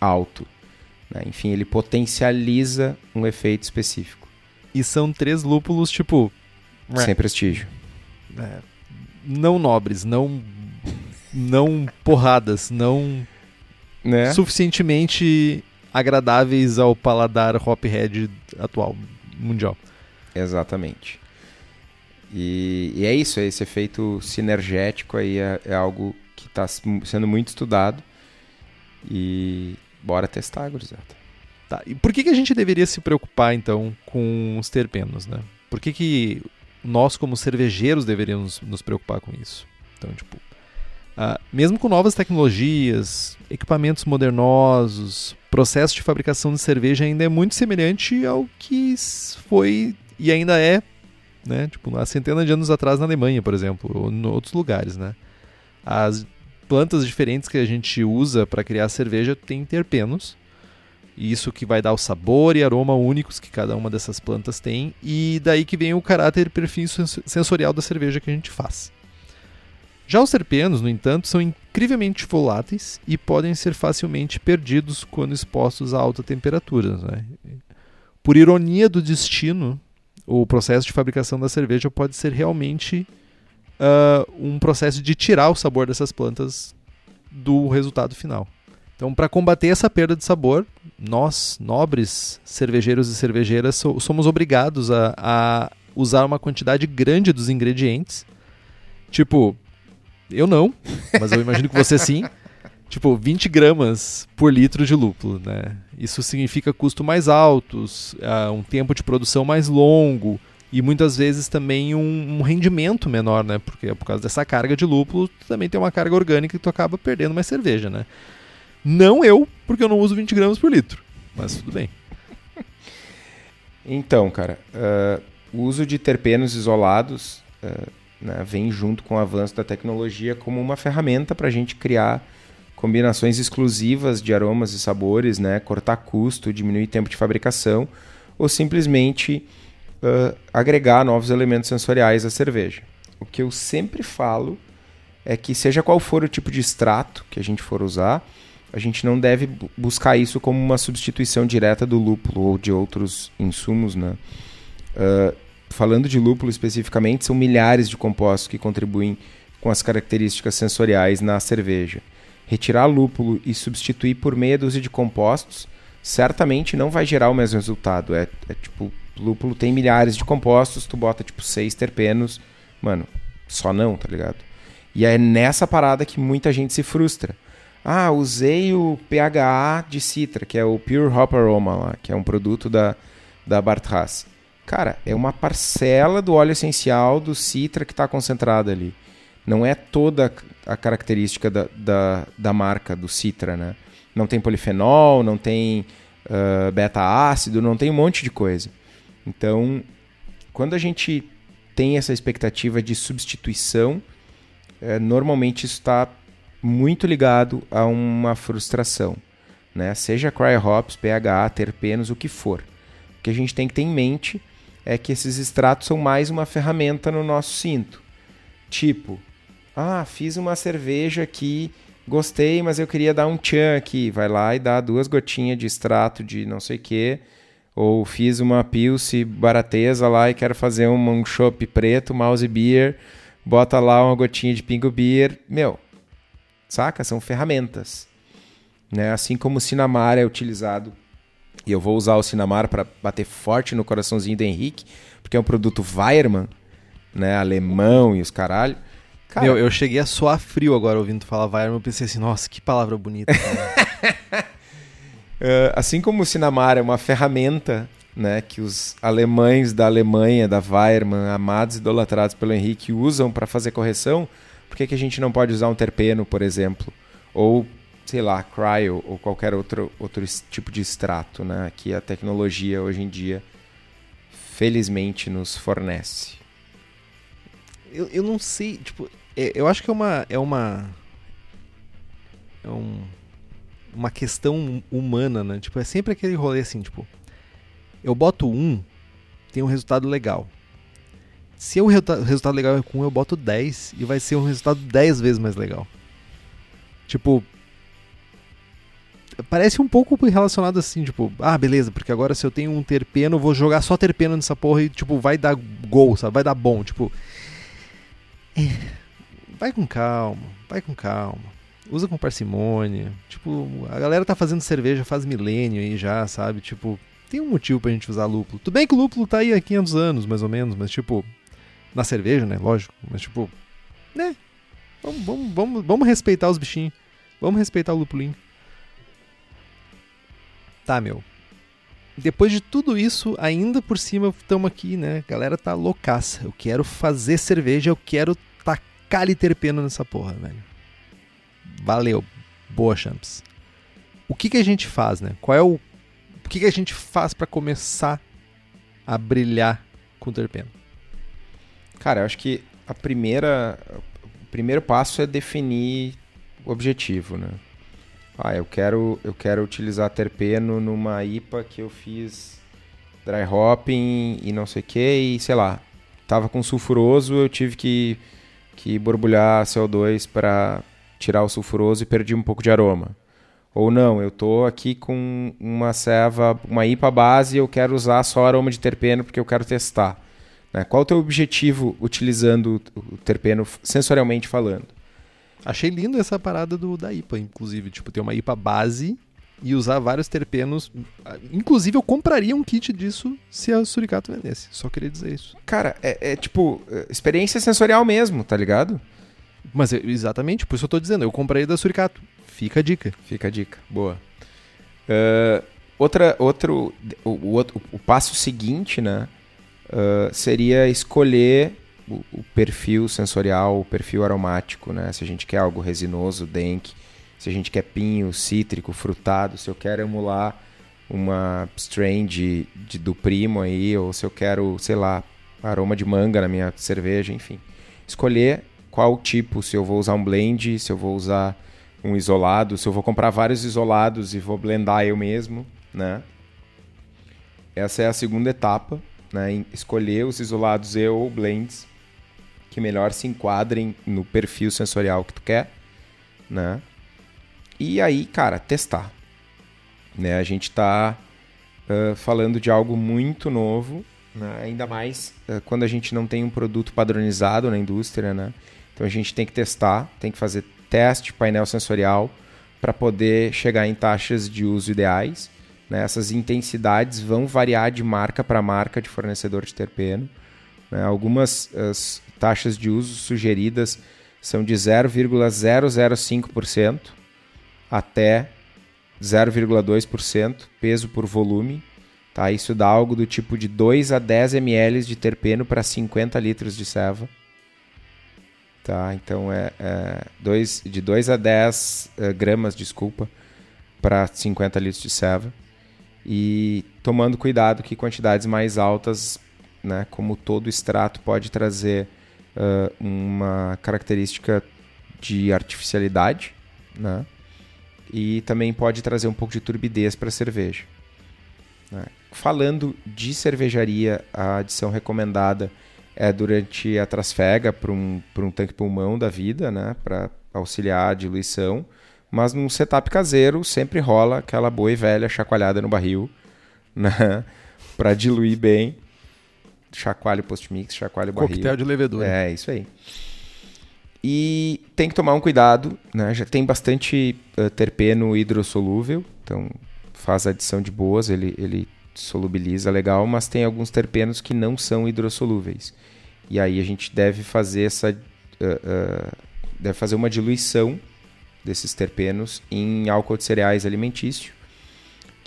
alto. Né? Enfim, ele potencializa um efeito específico. E são três lúpulos, tipo. Sem prestígio. É, não nobres, não. Não porradas, não. Né? Suficientemente agradáveis ao paladar hophead atual, mundial. Exatamente. E, e, é isso, esse efeito sinergético aí é, é algo que está sendo muito estudado. E bora testar, gurizada. Tá, e por que, que a gente deveria se preocupar então com os terpenos, né? Por que, que nós, como cervejeiros, deveríamos nos preocupar com isso? Então, tipo, uh, mesmo com novas tecnologias, equipamentos modernosos, processo de fabricação de cerveja ainda é muito semelhante ao que foi e ainda é, né, tipo, há centenas de anos atrás na Alemanha, por exemplo, ou em outros lugares, né? As plantas diferentes que a gente usa para criar cerveja têm terpenos, isso que vai dar o sabor e aroma únicos que cada uma dessas plantas tem, e daí que vem o caráter e perfil sensorial da cerveja que a gente faz. Já os terpenos, no entanto, são incrivelmente voláteis e podem ser facilmente perdidos quando expostos a alta temperatura. Né? Por ironia do destino, o processo de fabricação da cerveja pode ser realmente uh, um processo de tirar o sabor dessas plantas do resultado final. Então, para combater essa perda de sabor, nós, nobres cervejeiros e cervejeiras, somos obrigados a, a usar uma quantidade grande dos ingredientes. Tipo, eu não, mas eu imagino que você sim. Tipo, 20 gramas por litro de lúpulo, né? Isso significa custos mais altos, uh, um tempo de produção mais longo e muitas vezes também um, um, rendimento menor, né? Porque por causa dessa carga de lúpulo, também tem uma carga orgânica que tu acaba perdendo mais cerveja, né? Não eu, porque eu não uso 20 gramas por litro, mas tudo bem. Então, cara, uh, o uso de terpenos isolados uh, né, vem junto com o avanço da tecnologia como uma ferramenta para a gente criar combinações exclusivas de aromas e sabores, né, cortar custo, diminuir tempo de fabricação ou simplesmente uh, agregar novos elementos sensoriais à cerveja. O que eu sempre falo é que seja qual for o tipo de extrato que a gente for usar, a gente não deve buscar isso como uma substituição direta do lúpulo ou de outros insumos, né? Uh, falando de lúpulo especificamente, são milhares de compostos que contribuem com as características sensoriais na cerveja. Retirar lúpulo e substituir por meia dúzia de compostos certamente não vai gerar o mesmo resultado. É, é tipo, lúpulo tem milhares de compostos, tu bota tipo seis terpenos, mano, só não, tá ligado? E é nessa parada que muita gente se frustra. Ah, usei o PHA de Citra, que é o Pure Hop Aroma lá, que é um produto da, da Bartras. Cara, é uma parcela do óleo essencial do citra que está concentrada ali. Não é toda a característica da, da, da, marca do citra, né? Não tem polifenol, não tem uh, beta-ácido, não tem um monte de coisa. Então, quando a gente tem essa expectativa de substituição, é, normalmente isso está muito ligado a uma frustração. Né? Seja cryo hops, pH, terpenos, o que for. O que a gente tem que ter em mente é que esses extratos são mais uma ferramenta no nosso cinto. Tipo, ah, fiz uma cerveja aqui, gostei, mas eu queria dar um tchan aqui. Vai lá e dá duas gotinhas de extrato de não sei o que, Ou fiz uma Pilce barateza lá e quero fazer um, um chopp preto, mouse beer, bota lá uma gotinha de pingo beer. Meu, saca? São ferramentas. Né? Assim como o Cinamar é utilizado, e eu vou usar o Cinamar para bater forte no coraçãozinho do Henrique, porque é um produto Weiermann, né? alemão e os caralho. Cara, Meu, eu cheguei a suar frio agora ouvindo tu falar Weiermann, eu pensei assim, nossa, que palavra bonita. Uh, *laughs* assim como o Sinamar é uma ferramenta né, que os alemães da Alemanha, da Weirmann, amados e idolatrados pelo Henrique, usam para fazer correção, por que, que a gente não pode usar um terpeno, por exemplo? Ou, sei lá, cryo, ou qualquer outro, outro tipo de extrato, né, que a tecnologia hoje em dia, felizmente, nos fornece? Eu, eu não sei, tipo, é, eu acho que é uma. É uma. É um uma questão humana, né? Tipo, é sempre aquele rolê assim, tipo, eu boto um, tem um resultado legal. Se o resultado legal é com um, eu boto 10 e vai ser um resultado 10 vezes mais legal. Tipo, parece um pouco relacionado assim, tipo, ah, beleza, porque agora se eu tenho um terpeno, vou jogar só terpeno nessa porra e, tipo, vai dar gol, sabe? Vai dar bom, tipo. É, vai com calma, vai com calma usa com parcimônia. Tipo, a galera tá fazendo cerveja faz milênio aí já, sabe? Tipo, tem um motivo pra gente usar lúpulo. Tudo bem que o lúpulo tá aí há 500 anos, mais ou menos, mas tipo, na cerveja, né? Lógico. Mas tipo, né? Vamos, vamos, vamos, vamos respeitar os bichinhos. Vamos respeitar o lupulinho. Tá, meu. Depois de tudo isso, ainda por cima estamos aqui, né? A galera tá loucaça. Eu quero fazer cerveja, eu quero tacar terpeno nessa porra, velho. Valeu. Boa, Champs. O que, que a gente faz, né? Qual é o. O que, que a gente faz para começar a brilhar com terpeno? Cara, eu acho que a primeira. O primeiro passo é definir o objetivo, né? Ah, eu quero, eu quero utilizar terpeno numa IPA que eu fiz dry hopping e não sei o que, e sei lá, tava com sulfuroso, eu tive que, que borbulhar CO2 para tirar o sulfuroso e perdi um pouco de aroma. Ou não, eu estou aqui com uma ceva, uma IPA base e eu quero usar só aroma de terpeno porque eu quero testar. Né? Qual o teu objetivo utilizando o terpeno sensorialmente falando? Achei lindo essa parada do, da IPA, inclusive. Tipo, ter uma IPA base e usar vários terpenos. Inclusive, eu compraria um kit disso se a Suricato vendesse. Só queria dizer isso. Cara, é, é tipo, é, experiência sensorial mesmo, tá ligado? Mas exatamente, por isso eu tô dizendo, eu comprei da Suricato. Fica a dica. Fica a dica, boa. Uh, outra, outro, o, o, o, passo seguinte, né, uh, seria escolher o, perfil sensorial, o perfil aromático, né, se a gente quer algo resinoso, denk, se a gente quer pinho, cítrico, frutado, se eu quero emular uma strain de, de, do primo aí, ou se eu quero, sei lá, aroma de manga na minha cerveja, enfim. Escolher qual tipo, se eu vou usar um blend, se eu vou usar um isolado, se eu vou comprar vários isolados e vou blendar eu mesmo, né? Essa é a segunda etapa, né? escolher os isolados e ou blends que melhor se enquadrem no perfil sensorial que tu quer, né? E aí, cara, testar. Né? A gente está uh, falando de algo muito novo, né? ainda mais uh, quando a gente não tem um produto padronizado na indústria, né? Então a gente tem que testar, tem que fazer teste painel sensorial para poder chegar em taxas de uso ideais. Né? Essas intensidades vão variar de marca para marca de fornecedor de terpeno. Né? Algumas taxas de uso sugeridas são de 0,005% até 0,2% peso por volume. Tá? Isso dá algo do tipo de 2 a 10 ml de terpeno para 50 litros de ceva. Tá? Então é, é dois, de 2 a 10 uh, é, gramas, desculpa, para 50 litros de ceva. E tomando cuidado que quantidades mais altas, né, como todo extrato, pode trazer uh, uma característica de artificialidade, né? E também pode trazer um pouco de turbidez para a cerveja. Né? Falando de cervejaria, a adição recomendada é, durante a trasfega para um, um tanque pulmão da vida, né, para auxiliar a diluição. Mas num setup caseiro sempre rola aquela boa e velha chacoalhada no barril, *laughs* né, para diluir bem. Chacoalha o post-mix, chacoalha o barril. Coquetel de levedura. É, isso aí. E tem que tomar um cuidado, né? Já tem bastante uh, terpeno hidrossolúvel, então faz adição de boas, ele, ele solubiliza legal, mas tem alguns terpenos que não são hidrossolúveis. E aí a gente deve fazer essa uh, uh, deve fazer uma diluição desses terpenos em álcool de cereais alimentício,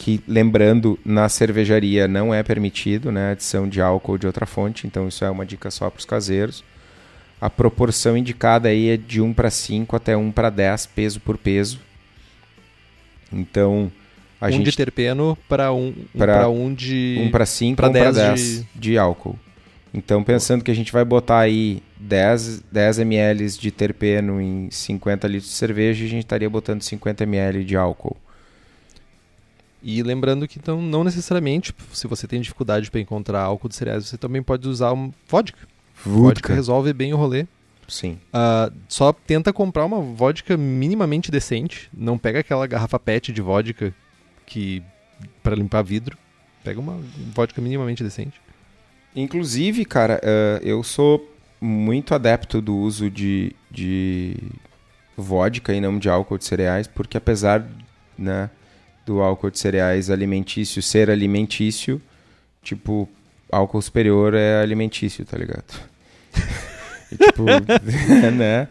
que lembrando na cervejaria não é permitido, né, adição de álcool de outra fonte, então isso é uma dica só para os caseiros. A proporção indicada aí é de 1 para 5 até 1 para 10 peso por peso. Então, a um gente de terpeno para um, Pra- para um de 1 para 5, pra 1 para 10 10 de... álcool. Então, pensando que a gente vai botar aí 10, 10 ml de terpeno em 50 litros de cerveja, a gente estaria botando 50 ml de álcool. E lembrando que então, não necessariamente, se você tem dificuldade para encontrar álcool de cereais, você também pode usar um vodka. Vodka resolve bem o rolê. Sim. Ah, só tenta comprar uma vodka minimamente decente. Não pega aquela garrafa PET de vodka que para limpar vidro. Pega uma vodka minimamente decente. Inclusive, cara, eh, eu sou muito adepto do uso de, de vodka e não de álcool de cereais, porque apesar né, do álcool de cereais alimentício ser alimentício, tipo, álcool superior é alimentício, tá ligado? E, tipo, *laughs* né?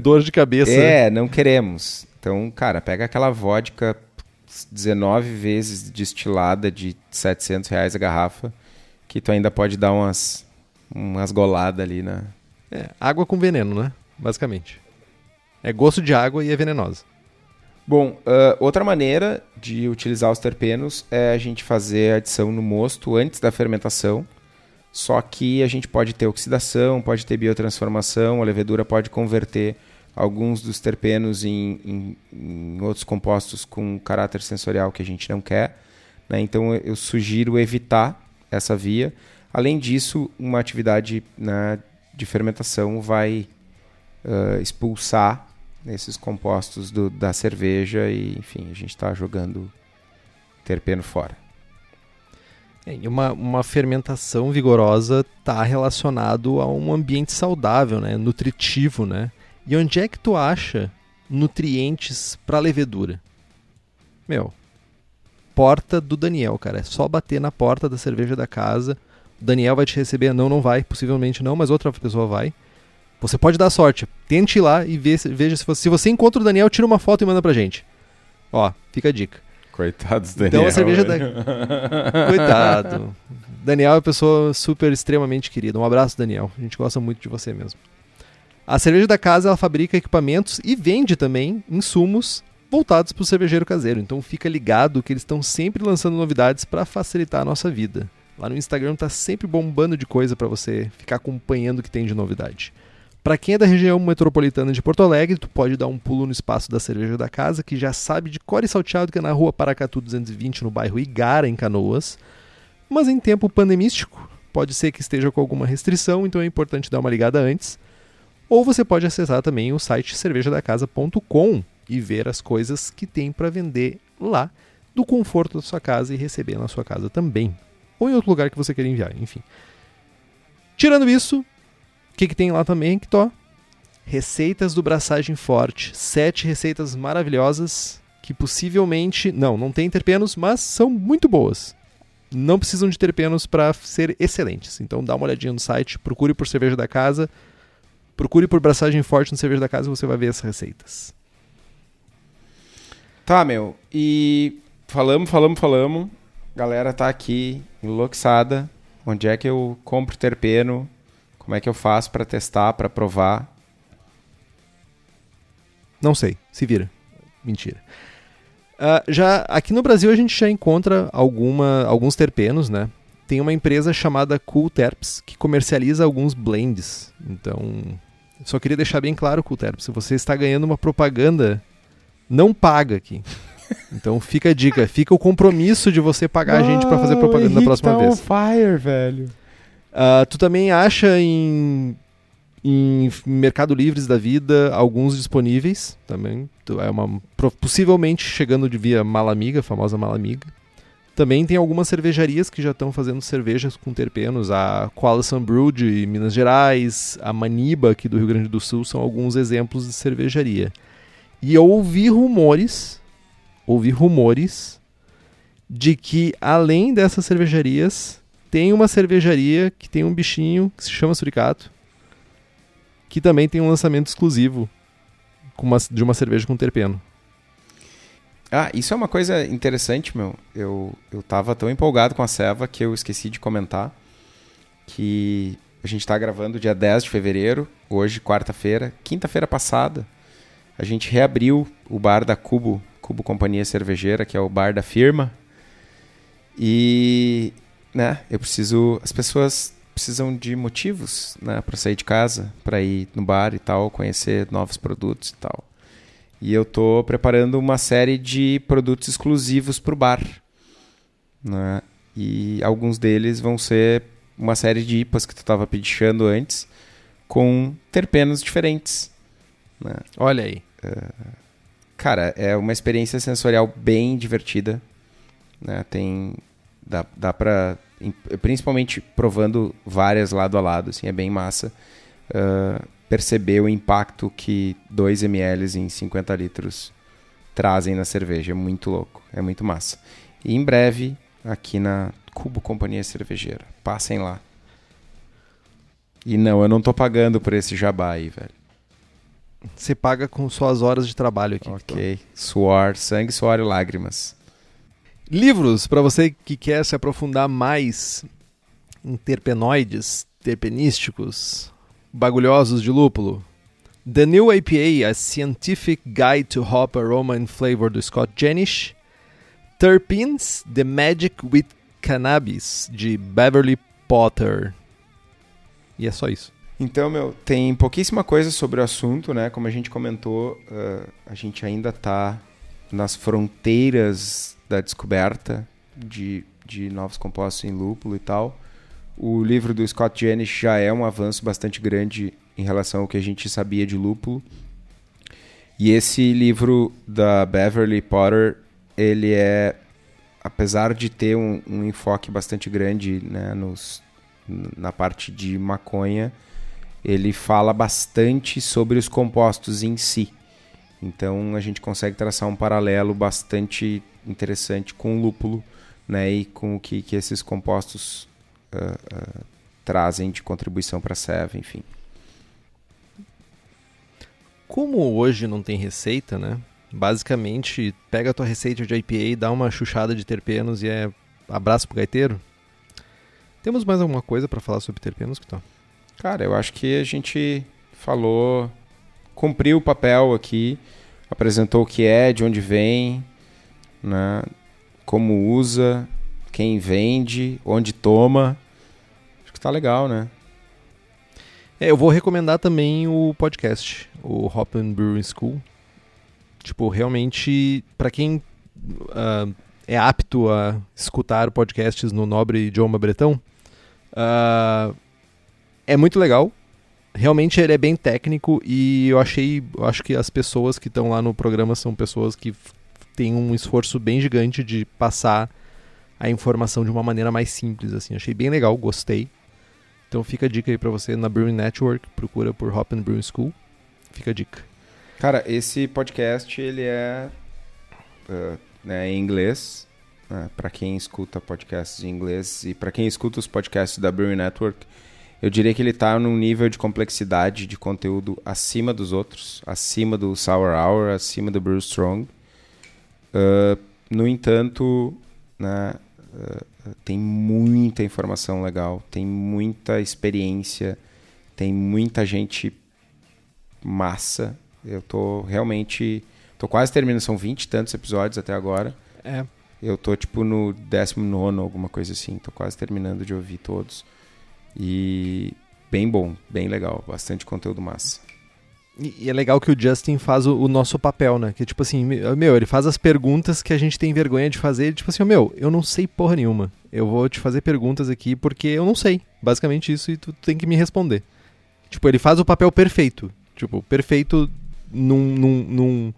Dor de cabeça. É, não queremos. Então, cara, pega aquela vodka 19 vezes destilada de 700 reais a garrafa, que tu ainda pode dar umas, umas goladas ali na... É, água com veneno, né? Basicamente. É gosto de água e é venenosa. Bom, ah, outra maneira de utilizar os terpenos é a gente fazer a adição no mosto antes da fermentação. Só que a gente pode ter oxidação, pode ter biotransformação, a levedura pode converter alguns dos terpenos em, em- em outros compostos com caráter sensorial que a gente não quer. né? Então eu- sugiro evitar essa via. Além disso, uma atividade né, de fermentação vai ah, expulsar esses compostos do- da cerveja e, enfim, a gente está jogando terpeno fora. É, uma, uma fermentação vigorosa está relacionado a um ambiente saudável, né? Nutritivo, né? E onde é que tu acha nutrientes para levedura? Meu, porta do Daniel, cara. É só bater na porta da cerveja da casa. O Daniel vai te receber. Não, não vai. Possivelmente não, mas outra pessoa vai. Você pode dar sorte. Tente ir lá e vê, veja se você, se você encontra o Daniel, tira uma foto e manda pra gente. Ó, fica a dica. Coitados Então a cerveja da... Coitado. Daniel é uma pessoa super, extremamente querida. Um abraço, Daniel. A gente gosta muito de você mesmo. A cerveja da casa ela fabrica equipamentos e vende também insumos voltados para o cervejeiro caseiro. Então fica ligado que eles estão sempre lançando novidades para facilitar a nossa vida. Lá no Instagram tá sempre bombando de coisa para você ficar acompanhando o que tem de novidade. Para quem é da região metropolitana de Porto Alegre, tu pode dar um pulo no espaço da cerveja da casa, que já sabe de cor e salteado que é na rua Paracatu 220, no bairro Igara, em Canoas. Mas em tempo pandemístico, pode ser que esteja com alguma restrição, então é importante dar uma ligada antes. Ou você pode acessar também o site cervejadacasa.com e ver as coisas que tem para vender lá, do conforto da sua casa e receber na sua casa também. Ou em outro lugar que você queira enviar, enfim. Tirando isso, o que, que tem lá também, que tô? Receitas do Braçagem Forte. Sete receitas maravilhosas que possivelmente. Não, não tem terpenos, mas são muito boas. Não precisam de terpenos para ser excelentes. Então dá uma olhadinha no site, procure por cerveja da casa, procure por Braçagem Forte no cerveja da casa e você vai ver as receitas. Tá, meu. E falamos, falamos, falamos. Galera tá aqui enlouçada. Onde é que eu compro terpeno? Como é que eu faço pra testar, pra provar? Não sei, se vira. Mentira. Ah, já aqui no Brasil a gente já encontra alguma, alguns terpenos, né? Tem uma empresa chamada Cool Terps que comercializa alguns blends. Então, só queria deixar bem claro, Cool Terps, se você está ganhando uma propaganda, não paga aqui. *laughs* Então fica a dica, fica o compromisso de você pagar a gente para fazer propaganda da próxima vez. fire, velho. Ah, tu também acha em, em Mercado Livres da vida alguns disponíveis também. É uma, possivelmente chegando de via Malamiga, a famosa Malamiga. Também tem algumas cervejarias que já estão fazendo cervejas com terpenos. A Qualison Brew de Minas Gerais, a Maniba aqui do Rio Grande do Sul são alguns exemplos de cervejaria. E eu ouvi rumores, ouvi rumores de que além dessas cervejarias, tem uma cervejaria que tem um bichinho que se chama suricato, que também tem um lançamento exclusivo uma, de uma cerveja com terpeno. Ah, isso é uma coisa interessante, meu. Eu, eu tava tão empolgado com a Seva que eu esqueci de comentar que a gente está gravando dia 10 de fevereiro, hoje, quarta-feira. Quinta-feira passada, a gente reabriu o bar da Cubo, Cubo Companhia Cervejeira, que é o bar da firma. E, né, eu preciso. As pessoas precisam de motivos, né, para sair de casa, para ir no bar e tal, conhecer novos produtos e tal. E eu tô preparando uma série de produtos exclusivos para o bar. Né? E alguns deles vão ser uma série de IPAs que tu estava pedindo antes, com terpenos diferentes. Né? Olha aí. Uh, cara, é uma experiência sensorial bem divertida. Né? Tem, dá, dá para principalmente provando várias lado a lado, assim, é bem massa. Uh, perceber o impacto que 2 ml em 50 litros trazem na cerveja. É muito louco, é muito massa. E em breve, aqui na Cubo Companhia Cervejeira. Passem lá. E não, eu não tô pagando por esse jabá aí, velho. Você paga com suas horas de trabalho aqui. Ok. Suor, sangue, suor e lágrimas. Livros para você que quer se aprofundar mais em terpenoides, terpenísticos, bagulhosos de lúpulo. The New APA, A Scientific Guide to Hop Aroma and Flavor do Scott Jenish. Terpenes, The Magic with Cannabis, de Beverly Potter. E é só isso. Então, meu, tem pouquíssima coisa sobre o assunto, né? Como a gente comentou, uh, a gente ainda está nas fronteiras da descoberta de, de novos compostos em lúpulo e tal. O livro do Scott Janish já é um avanço bastante grande em relação ao que a gente sabia de lúpulo. E esse livro da Beverly Potter, ele é, apesar de ter um, um enfoque bastante grande né, nos, na parte de maconha, ele fala bastante sobre os compostos em si. Então a gente consegue traçar um paralelo bastante interessante com o lúpulo né, e com o que, que esses compostos uh, trazem de contribuição para a SEV, enfim. Como hoje não tem receita, né? Basicamente, pega a tua receita de IPA, dá uma chuchada de terpenos e é abraço pro gaiteiro. Temos mais alguma coisa para falar sobre terpenos, que Cara, eu acho que a gente falou, cumpriu o papel aqui, apresentou o que é, de onde vem, né? Como usa, quem vende, onde toma tá legal, né? É, eu vou recomendar também o podcast, o Hop and Brewing School. Tipo, realmente, para quem uh, é apto a escutar podcasts no nobre idioma bretão, uh, é muito legal. Realmente ele é bem técnico e eu achei, eu acho que as pessoas que estão lá no programa são pessoas que têm um esforço bem gigante de passar a informação de uma maneira mais simples, assim. Achei bem legal, gostei. Então fica a dica aí para você na Brewing Network, procura por Hop and Brewing School. Fica a dica. Cara, esse podcast ele é uh, né, em inglês, né, para quem escuta podcasts em inglês e para quem escuta os podcasts da Brewing Network, eu diria que ele está num nível de complexidade de conteúdo acima dos outros, acima do Sour Hour, acima do Brew Strong. Uh, no entanto, né, uh, tem muita informação legal, tem muita experiência, tem muita gente massa. Eu tô realmente. tô quase terminando, são 20 e tantos episódios até agora. É. Eu tô tipo no 19, alguma coisa assim. Tô quase terminando de ouvir todos. E bem bom, bem legal, bastante conteúdo massa. E, é legal que o Justin faz o, o, nosso papel, né? Que tipo assim, meu, ele faz as perguntas que a gente tem vergonha de fazer. Tipo assim, meu, eu não sei porra nenhuma. Eu vou te fazer perguntas aqui porque eu não sei. Basicamente isso e tu tem que me responder. Tipo, ele faz o papel perfeito. Tipo, perfeito num, num, num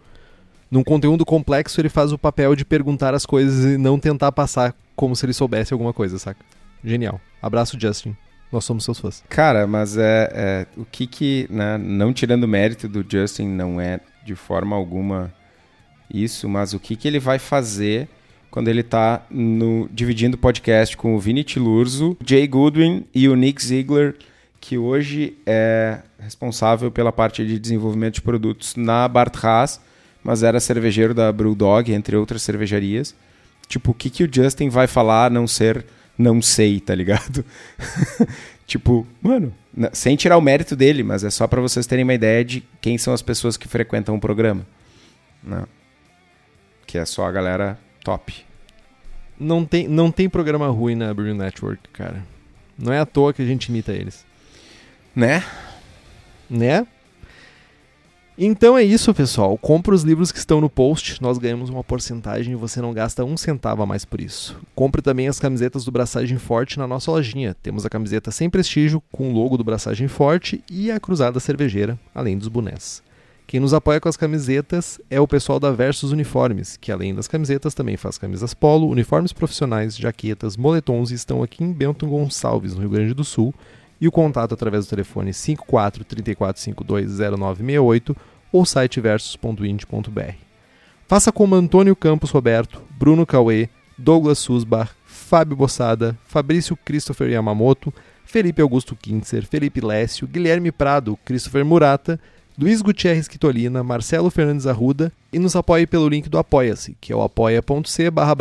num conteúdo complexo, ele faz o papel de perguntar as coisas e não tentar passar como se ele soubesse alguma coisa, saca? Genial. Abraço, Justin. Nós somos seus fãs. Cara, mas é, é o que que, né, não tirando mérito do Justin, não é de forma alguma isso, mas o que que ele vai fazer quando ele tá no, dividindo o podcast com o Vini Tilurzo, Jay Goodwin e o Nick Ziegler, que hoje é responsável pela parte de desenvolvimento de produtos na Bart Haas, mas era cervejeiro da Brewdog, entre outras cervejarias. Tipo, o que, que o Justin vai falar a não ser não sei, tá ligado? *laughs* tipo, mano, sem tirar o mérito dele, mas é só para vocês terem uma ideia de quem são as pessoas que frequentam o programa. Não. Né? Que é só a galera top. Não tem, não tem programa ruim na Brew Network, cara. Não é à toa que a gente imita eles. Né? Né? Então é isso, pessoal. Compre os livros que estão no post, nós ganhamos uma porcentagem e você não gasta um centavo a mais por isso. Compre também as camisetas do Braçagem Forte na nossa lojinha. Temos a camiseta sem prestígio, com o logo do Braçagem Forte e a cruzada cervejeira, além dos bonés. Quem nos apoia com as camisetas é o pessoal da Versus Uniformes, que além das camisetas também faz camisas polo, uniformes profissionais, jaquetas, moletons e estão aqui em Bento Gonçalves, no Rio Grande do Sul, e o contato através do telefone 54 34520968 ou site versus.ind.br. Faça como Antônio Campos Roberto, Bruno Cauê, Douglas Susbar, Fábio Bossada, Fabrício Christopher Yamamoto, Felipe Augusto Kintzer, Felipe Lécio, Guilherme Prado, Christopher Murata, Luiz Gutierrez Quitolina, Marcelo Fernandes Arruda e nos apoie pelo link do Apoia-se, que é o apoia.c barra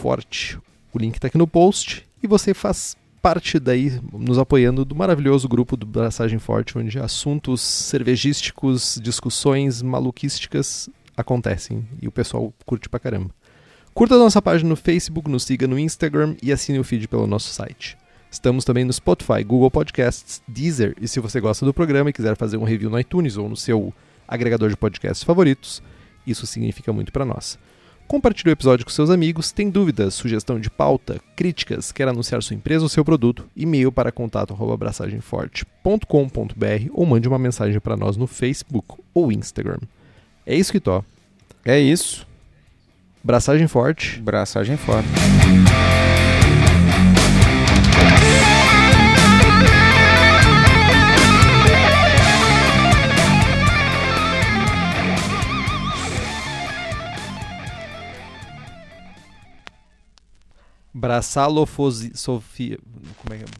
forte. O link está aqui no post e você faz parte daí, nos apoiando do maravilhoso grupo do Braçagem Forte, onde assuntos cervejísticos, discussões maluquísticas acontecem e o pessoal curte pra caramba. Curta a nossa página no Facebook, nos siga no Instagram e assine o feed pelo nosso site. Estamos também no Spotify, Google Podcasts, Deezer e se você gosta do programa e quiser fazer um review no iTunes ou no seu agregador de podcasts favoritos, isso significa muito para nós. Compartilhe o episódio com seus amigos. Tem dúvidas, sugestão de pauta, críticas, quer anunciar sua empresa ou seu produto? E-mail para contato@abraçagemforte.com.br ou mande uma mensagem para nós no Facebook ou Instagram. É isso que tô. É isso. Braçagem forte. Braçagem forte. Braçalofosofia. Como é que é? *laughs*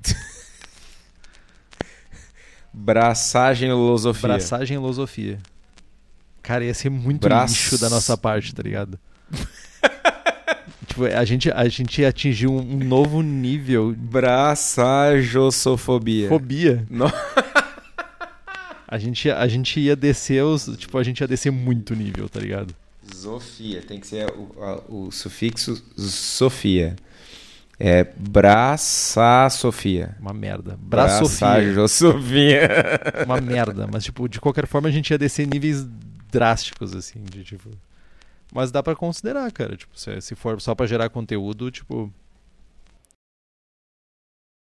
Braçagem losofia. Braçagem losofia. Cara, ia ser muito Braço... lixo da nossa parte, tá ligado? *laughs* tipo, a gente, a gente atingiu um novo nível. Braçajossofobia. Fobia. No... *laughs* a, gente, a gente ia descer os. Tipo, a gente ia descer muito nível, tá ligado? Sofia, tem que ser o, o sufixo Sofia. É Braça Sofia. Uma merda. Braça Sofia. Sofia. Uma merda. Mas, tipo, de qualquer forma a gente ia descer níveis drásticos, assim, de tipo. Mas dá para considerar, cara. Tipo, se, se for só para gerar conteúdo, tipo,